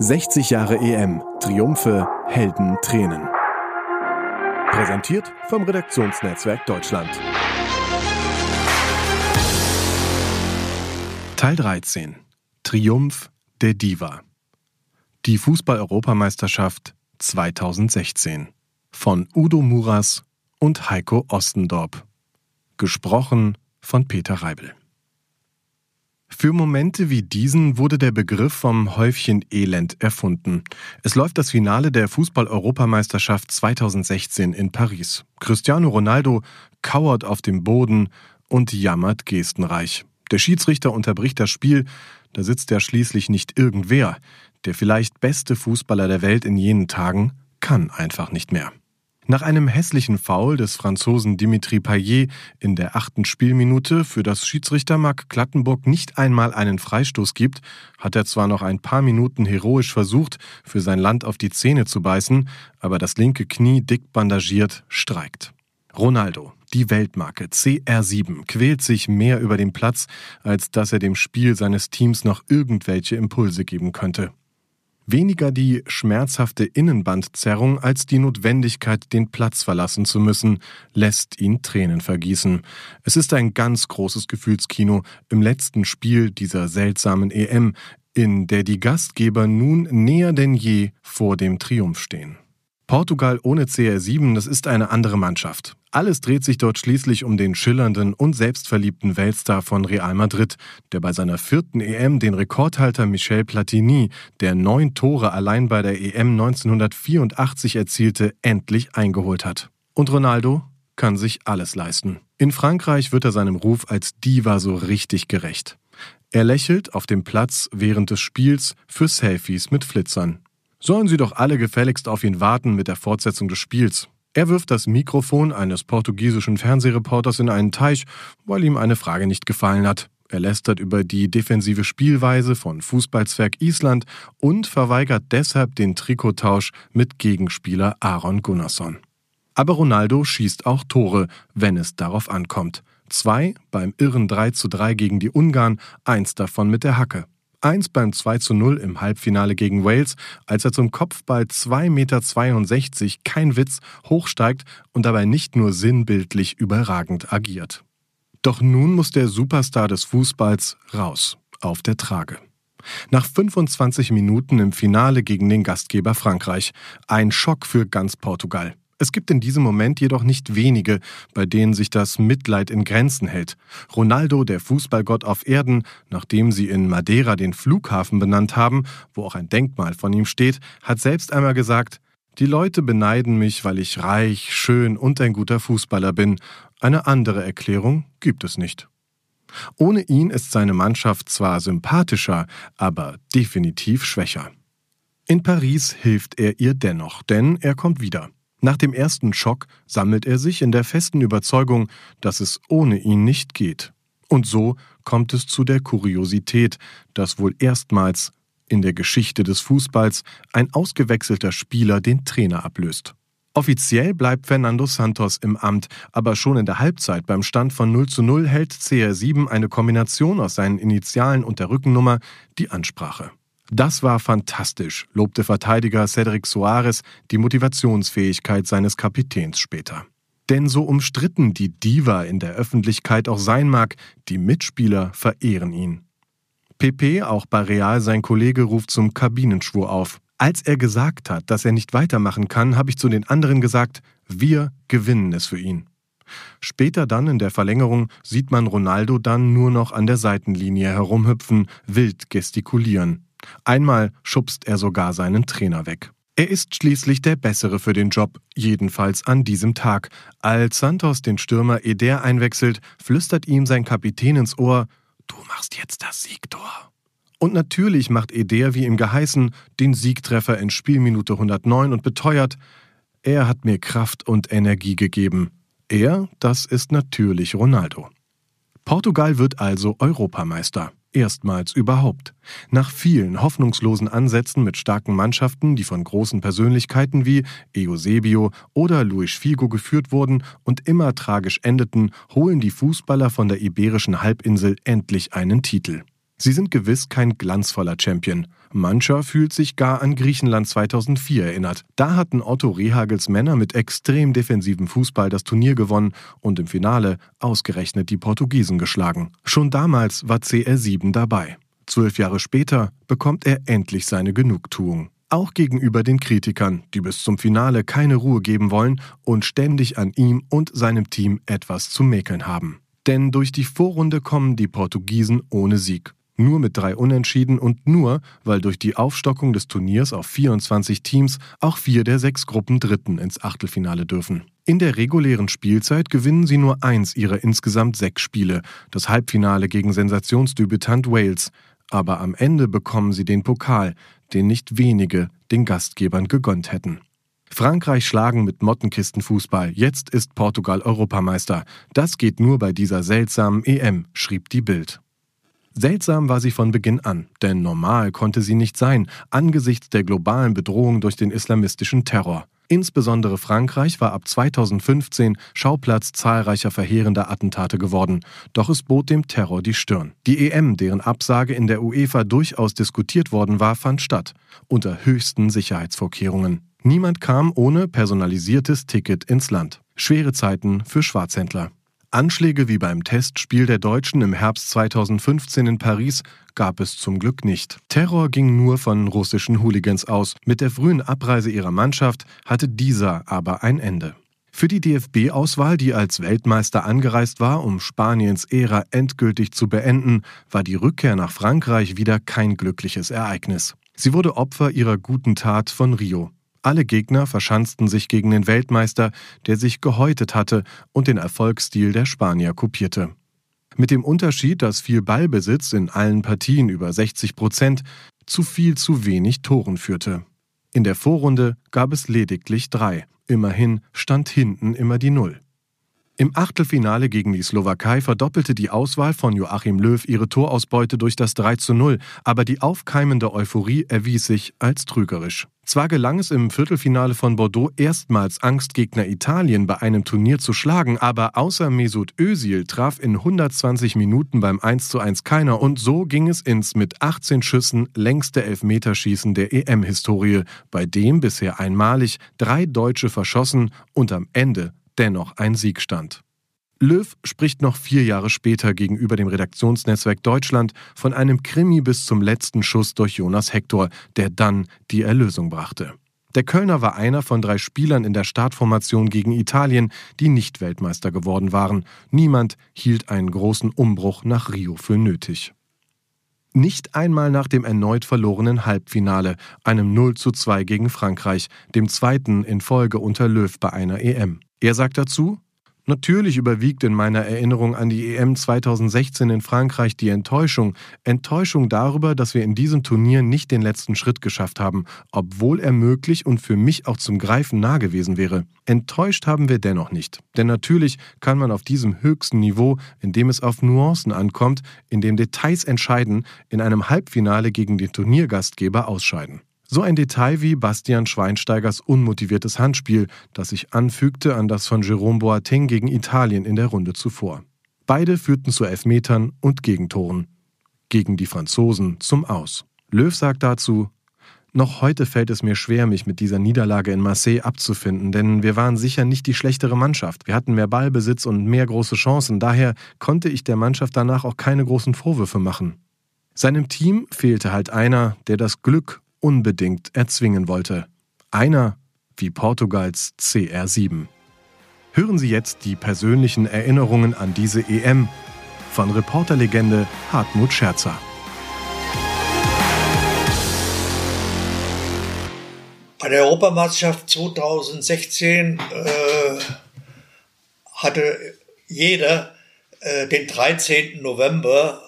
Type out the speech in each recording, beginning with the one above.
60 Jahre EM. Triumphe, Helden, Tränen. Präsentiert vom Redaktionsnetzwerk Deutschland. Teil 13. Triumph der Diva. Die Fußball-Europameisterschaft 2016. Von Udo Muras und Heiko Ostendorp. Gesprochen von Peter Reibel. Für Momente wie diesen wurde der Begriff vom Häufchen Elend erfunden. Es läuft das Finale der Fußball-Europameisterschaft 2016 in Paris. Cristiano Ronaldo kauert auf dem Boden und jammert gestenreich. Der Schiedsrichter unterbricht das Spiel, da sitzt ja schließlich nicht irgendwer. Der vielleicht beste Fußballer der Welt in jenen Tagen kann einfach nicht mehr. Nach einem hässlichen Foul des Franzosen Dimitri Payet in der achten Spielminute, für das Schiedsrichter Marc Klattenburg nicht einmal einen Freistoß gibt, hat er zwar noch ein paar Minuten heroisch versucht, für sein Land auf die Zähne zu beißen, aber das linke Knie dick bandagiert, streikt. Ronaldo, die Weltmarke CR7, quält sich mehr über den Platz, als dass er dem Spiel seines Teams noch irgendwelche Impulse geben könnte. Weniger die schmerzhafte Innenbandzerrung als die Notwendigkeit, den Platz verlassen zu müssen, lässt ihn Tränen vergießen. Es ist ein ganz großes Gefühlskino im letzten Spiel dieser seltsamen EM, in der die Gastgeber nun näher denn je vor dem Triumph stehen. Portugal ohne CR7, das ist eine andere Mannschaft. Alles dreht sich dort schließlich um den schillernden und selbstverliebten Weltstar von Real Madrid, der bei seiner vierten EM den Rekordhalter Michel Platini, der neun Tore allein bei der EM 1984 erzielte, endlich eingeholt hat. Und Ronaldo kann sich alles leisten. In Frankreich wird er seinem Ruf als Diva so richtig gerecht. Er lächelt auf dem Platz während des Spiels für Selfies mit Flitzern. Sollen sie doch alle gefälligst auf ihn warten mit der Fortsetzung des Spiels. Er wirft das Mikrofon eines portugiesischen Fernsehreporters in einen Teich, weil ihm eine Frage nicht gefallen hat. Er lästert über die defensive Spielweise von Fußballzwerg Island und verweigert deshalb den Trikottausch mit Gegenspieler Aaron Gunnarsson. Aber Ronaldo schießt auch Tore, wenn es darauf ankommt. Zwei beim irren 3 zu 3 gegen die Ungarn, eins davon mit der Hacke. 1 beim 2 zu 0 im Halbfinale gegen Wales, als er zum Kopfball 2,62 Meter, kein Witz, hochsteigt und dabei nicht nur sinnbildlich überragend agiert. Doch nun muss der Superstar des Fußballs raus, auf der Trage. Nach 25 Minuten im Finale gegen den Gastgeber Frankreich. Ein Schock für ganz Portugal. Es gibt in diesem Moment jedoch nicht wenige, bei denen sich das Mitleid in Grenzen hält. Ronaldo, der Fußballgott auf Erden, nachdem sie in Madeira den Flughafen benannt haben, wo auch ein Denkmal von ihm steht, hat selbst einmal gesagt, die Leute beneiden mich, weil ich reich, schön und ein guter Fußballer bin. Eine andere Erklärung gibt es nicht. Ohne ihn ist seine Mannschaft zwar sympathischer, aber definitiv schwächer. In Paris hilft er ihr dennoch, denn er kommt wieder. Nach dem ersten Schock sammelt er sich in der festen Überzeugung, dass es ohne ihn nicht geht. Und so kommt es zu der Kuriosität, dass wohl erstmals in der Geschichte des Fußballs ein ausgewechselter Spieler den Trainer ablöst. Offiziell bleibt Fernando Santos im Amt, aber schon in der Halbzeit beim Stand von 0 zu 0 hält CR7 eine Kombination aus seinen Initialen und der Rückennummer die Ansprache. Das war fantastisch, lobte Verteidiger Cedric Soares die Motivationsfähigkeit seines Kapitäns später. Denn so umstritten die Diva in der Öffentlichkeit auch sein mag, die Mitspieler verehren ihn. PP, auch bei Real sein Kollege, ruft zum Kabinenschwur auf. Als er gesagt hat, dass er nicht weitermachen kann, habe ich zu den anderen gesagt, wir gewinnen es für ihn. Später dann in der Verlängerung sieht man Ronaldo dann nur noch an der Seitenlinie herumhüpfen, wild gestikulieren. Einmal schubst er sogar seinen Trainer weg. Er ist schließlich der Bessere für den Job, jedenfalls an diesem Tag. Als Santos den Stürmer Eder einwechselt, flüstert ihm sein Kapitän ins Ohr, Du machst jetzt das Siegtor. Und natürlich macht Eder, wie ihm geheißen, den Siegtreffer in Spielminute 109 und beteuert, er hat mir Kraft und Energie gegeben. Er, das ist natürlich Ronaldo. Portugal wird also Europameister. Erstmals überhaupt. Nach vielen hoffnungslosen Ansätzen mit starken Mannschaften, die von großen Persönlichkeiten wie Eusebio oder Luis Figo geführt wurden und immer tragisch endeten, holen die Fußballer von der Iberischen Halbinsel endlich einen Titel. Sie sind gewiss kein glanzvoller Champion. Mancher fühlt sich gar an Griechenland 2004 erinnert. Da hatten Otto Rehagels Männer mit extrem defensivem Fußball das Turnier gewonnen und im Finale ausgerechnet die Portugiesen geschlagen. Schon damals war CR7 dabei. Zwölf Jahre später bekommt er endlich seine Genugtuung. Auch gegenüber den Kritikern, die bis zum Finale keine Ruhe geben wollen und ständig an ihm und seinem Team etwas zu mäkeln haben. Denn durch die Vorrunde kommen die Portugiesen ohne Sieg. Nur mit drei Unentschieden und nur, weil durch die Aufstockung des Turniers auf 24 Teams auch vier der sechs Gruppen Dritten ins Achtelfinale dürfen. In der regulären Spielzeit gewinnen sie nur eins ihrer insgesamt sechs Spiele, das Halbfinale gegen Sensationsdebütant Wales. Aber am Ende bekommen sie den Pokal, den nicht wenige den Gastgebern gegönnt hätten. Frankreich schlagen mit Mottenkistenfußball. Jetzt ist Portugal Europameister. Das geht nur bei dieser seltsamen EM, schrieb die Bild. Seltsam war sie von Beginn an, denn normal konnte sie nicht sein, angesichts der globalen Bedrohung durch den islamistischen Terror. Insbesondere Frankreich war ab 2015 Schauplatz zahlreicher verheerender Attentate geworden, doch es bot dem Terror die Stirn. Die EM, deren Absage in der UEFA durchaus diskutiert worden war, fand statt, unter höchsten Sicherheitsvorkehrungen. Niemand kam ohne personalisiertes Ticket ins Land. Schwere Zeiten für Schwarzhändler. Anschläge wie beim Testspiel der Deutschen im Herbst 2015 in Paris gab es zum Glück nicht. Terror ging nur von russischen Hooligans aus. Mit der frühen Abreise ihrer Mannschaft hatte dieser aber ein Ende. Für die DFB-Auswahl, die als Weltmeister angereist war, um Spaniens Ära endgültig zu beenden, war die Rückkehr nach Frankreich wieder kein glückliches Ereignis. Sie wurde Opfer ihrer guten Tat von Rio. Alle Gegner verschanzten sich gegen den Weltmeister, der sich gehäutet hatte und den Erfolgsstil der Spanier kopierte. Mit dem Unterschied, dass viel Ballbesitz in allen Partien über 60 Prozent zu viel zu wenig Toren führte. In der Vorrunde gab es lediglich drei. Immerhin stand hinten immer die Null. Im Achtelfinale gegen die Slowakei verdoppelte die Auswahl von Joachim Löw ihre Torausbeute durch das 3 zu 0, aber die aufkeimende Euphorie erwies sich als trügerisch. Zwar gelang es im Viertelfinale von Bordeaux erstmals Angstgegner Italien bei einem Turnier zu schlagen, aber außer Mesut Özil traf in 120 Minuten beim 1 zu 1 keiner und so ging es ins mit 18 Schüssen längste Elfmeterschießen der EM-Historie, bei dem bisher einmalig drei Deutsche verschossen und am Ende dennoch ein Sieg stand. Löw spricht noch vier Jahre später gegenüber dem Redaktionsnetzwerk Deutschland von einem Krimi bis zum letzten Schuss durch Jonas Hector, der dann die Erlösung brachte. Der Kölner war einer von drei Spielern in der Startformation gegen Italien, die nicht Weltmeister geworden waren. Niemand hielt einen großen Umbruch nach Rio für nötig. Nicht einmal nach dem erneut verlorenen Halbfinale, einem 0 zu 2 gegen Frankreich, dem zweiten in Folge unter Löw bei einer EM. Er sagt dazu, Natürlich überwiegt in meiner Erinnerung an die EM 2016 in Frankreich die Enttäuschung. Enttäuschung darüber, dass wir in diesem Turnier nicht den letzten Schritt geschafft haben, obwohl er möglich und für mich auch zum Greifen nah gewesen wäre. Enttäuscht haben wir dennoch nicht. Denn natürlich kann man auf diesem höchsten Niveau, in dem es auf Nuancen ankommt, in dem Details entscheiden, in einem Halbfinale gegen den Turniergastgeber ausscheiden. So ein Detail wie Bastian Schweinsteigers unmotiviertes Handspiel, das sich anfügte an das von Jerome Boateng gegen Italien in der Runde zuvor. Beide führten zu Elfmetern und Gegentoren. Gegen die Franzosen zum Aus. Löw sagt dazu, noch heute fällt es mir schwer, mich mit dieser Niederlage in Marseille abzufinden, denn wir waren sicher nicht die schlechtere Mannschaft. Wir hatten mehr Ballbesitz und mehr große Chancen, daher konnte ich der Mannschaft danach auch keine großen Vorwürfe machen. Seinem Team fehlte halt einer, der das Glück unbedingt erzwingen wollte. Einer wie Portugals CR7. Hören Sie jetzt die persönlichen Erinnerungen an diese EM von Reporterlegende Hartmut Scherzer. Bei der Europameisterschaft 2016 äh, hatte jeder äh, den 13. November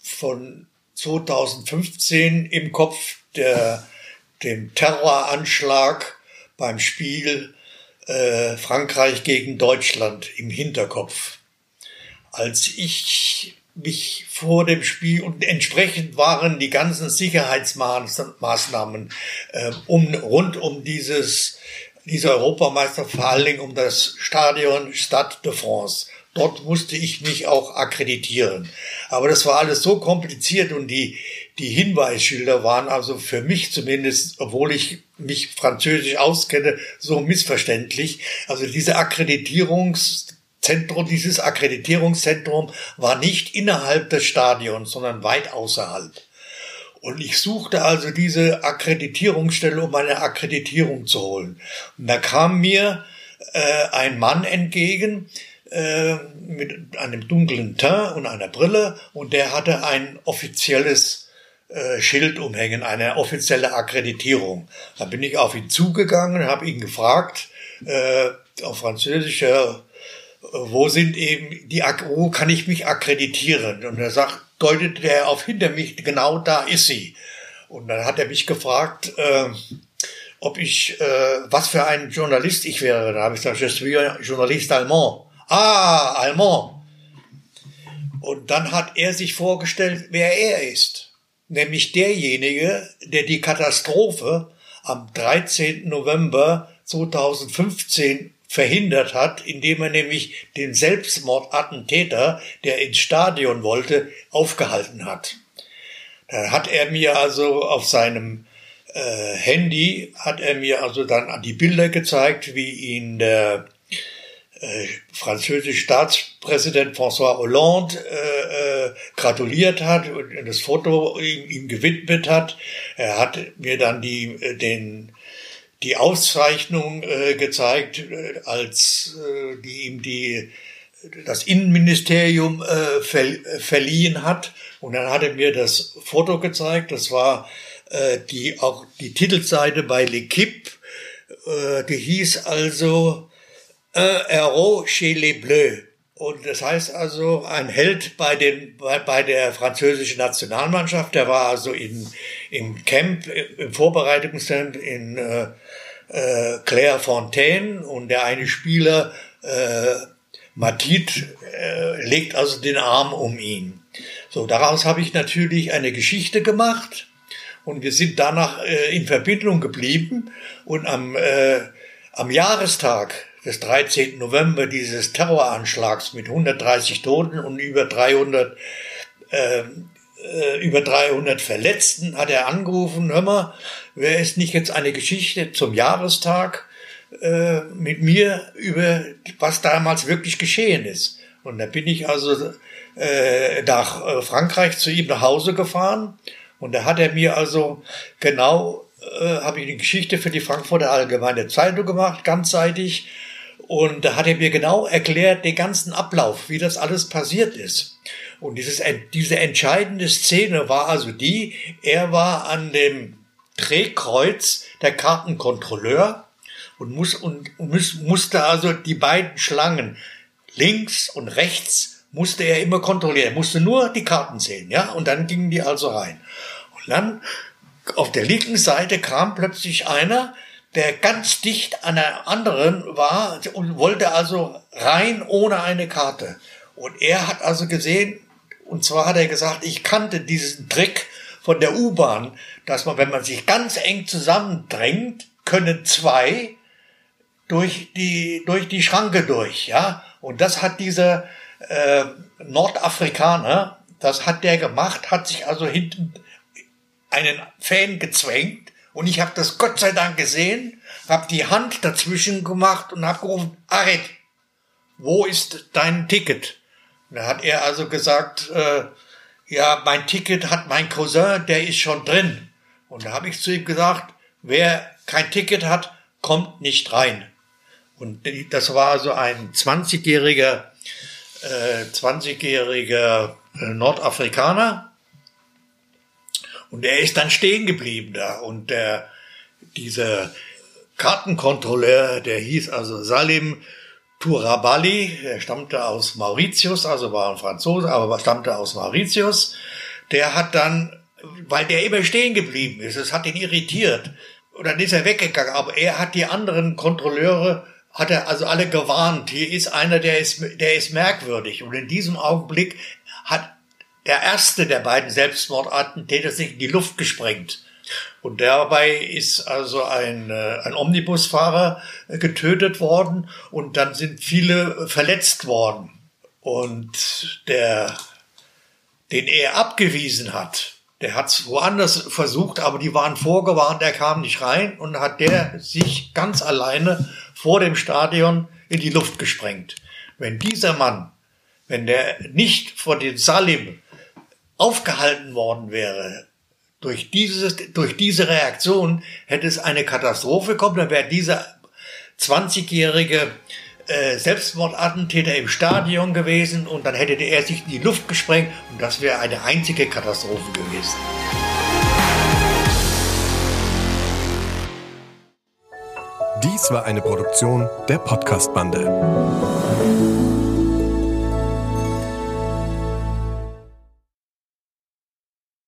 von 2015 im Kopf der, dem Terroranschlag beim Spiel äh, Frankreich gegen Deutschland im Hinterkopf. Als ich mich vor dem Spiel und entsprechend waren die ganzen Sicherheitsmaßnahmen äh, um, rund um dieses diese Europameister vor allen Dingen um das Stadion Stade de France dort musste ich mich auch akkreditieren. Aber das war alles so kompliziert und die, die Hinweisschilder waren also für mich zumindest, obwohl ich mich französisch auskenne, so missverständlich. Also diese Akkreditierungszentrum, dieses Akkreditierungszentrum war nicht innerhalb des Stadions, sondern weit außerhalb. Und ich suchte also diese Akkreditierungsstelle, um meine Akkreditierung zu holen. Und da kam mir äh, ein Mann entgegen äh, mit einem dunklen Teint und einer Brille und der hatte ein offizielles äh, Schild umhängen, eine offizielle Akkreditierung. Da bin ich auf ihn zugegangen, habe ihn gefragt, äh, auf Französisch, äh, wo sind eben die, wo kann ich mich akkreditieren? Und er sagt, deutet er auf hinter mich, genau da ist sie. Und dann hat er mich gefragt, äh, ob ich, äh, was für ein Journalist ich wäre. Da habe ich gesagt, je suis Journalist allemand. Ah, allemand. Und dann hat er sich vorgestellt, wer er ist. Nämlich derjenige, der die Katastrophe am 13. November 2015 verhindert hat, indem er nämlich den Selbstmordattentäter, der ins Stadion wollte, aufgehalten hat. Da hat er mir also auf seinem äh, Handy, hat er mir also dann die Bilder gezeigt, wie ihn der äh, französische Staatspräsident François Hollande äh, äh, gratuliert hat und das Foto ihm, ihm gewidmet hat. Er hat mir dann die, äh, den die Auszeichnung äh, gezeigt, äh, als äh, die ihm die das Innenministerium äh, ver, verliehen hat. Und dann hat er mir das Foto gezeigt. Das war äh, die auch die Titelseite bei L'Equipe. Äh, die hieß also Un héros chez les Bleus. Und das heißt also, ein Held bei, den, bei, bei der französischen Nationalmannschaft, der war also in, im Camp, im Vorbereitungscamp in äh, äh, Clairefontaine und der eine Spieler, äh, Matit, äh, legt also den Arm um ihn. So, daraus habe ich natürlich eine Geschichte gemacht und wir sind danach äh, in Verbindung geblieben und am, äh, am Jahrestag des 13. November dieses Terroranschlags mit 130 Toten und über 300 äh, äh, über 300 Verletzten hat er angerufen, hör mal, wäre es nicht jetzt eine Geschichte zum Jahrestag äh, mit mir über was damals wirklich geschehen ist. Und da bin ich also äh, nach äh, Frankreich zu ihm nach Hause gefahren und da hat er mir also genau, äh, habe ich eine Geschichte für die Frankfurter Allgemeine Zeitung gemacht, ganzseitig. Und da hat er mir genau erklärt den ganzen Ablauf, wie das alles passiert ist. Und dieses, diese entscheidende Szene war also die, er war an dem Drehkreuz der Kartenkontrolleur und, muss, und, muss, musste also die beiden Schlangen links und rechts musste er immer kontrollieren. Er musste nur die Karten sehen, ja, und dann gingen die also rein. Und dann auf der linken Seite kam plötzlich einer, der ganz dicht an der anderen war und wollte also rein ohne eine Karte. Und er hat also gesehen, und zwar hat er gesagt, ich kannte diesen Trick von der U-Bahn, dass man, wenn man sich ganz eng zusammendrängt, können zwei durch die, durch die Schranke durch, ja. Und das hat dieser äh, Nordafrikaner, das hat der gemacht, hat sich also hinten einen Fan gezwängt und ich habe das Gott sei Dank gesehen, habe die Hand dazwischen gemacht und habe gerufen, Aret, wo ist dein Ticket? Da hat er also gesagt, äh, ja, mein Ticket hat mein Cousin, der ist schon drin. Und da habe ich zu ihm gesagt, wer kein Ticket hat, kommt nicht rein. Und das war also ein 20-jähriger, äh, 20-jähriger äh, Nordafrikaner. Und er ist dann stehen geblieben da. Und der, dieser Kartenkontrolleur, der hieß also Salim Turabali, er stammte aus Mauritius, also war ein Franzose, aber stammte aus Mauritius. Der hat dann, weil der immer stehen geblieben ist, es hat ihn irritiert. Und dann ist er weggegangen, aber er hat die anderen Kontrolleure, hat er also alle gewarnt. Hier ist einer, der ist, der ist merkwürdig. Und in diesem Augenblick hat der erste der beiden Selbstmordattentäter sich in die Luft gesprengt. Und dabei ist also ein, äh, ein Omnibusfahrer äh, getötet worden und dann sind viele verletzt worden. Und der, den er abgewiesen hat, der hat es woanders versucht, aber die waren vorgewarnt, er kam nicht rein und hat der sich ganz alleine vor dem Stadion in die Luft gesprengt. Wenn dieser Mann, wenn der nicht vor den Salim aufgehalten worden wäre, durch, dieses, durch diese Reaktion hätte es eine Katastrophe kommen, dann wäre dieser 20-jährige äh, Selbstmordattentäter im Stadion gewesen und dann hätte er sich in die Luft gesprengt und das wäre eine einzige Katastrophe gewesen. Dies war eine Produktion der Podcast-Bande.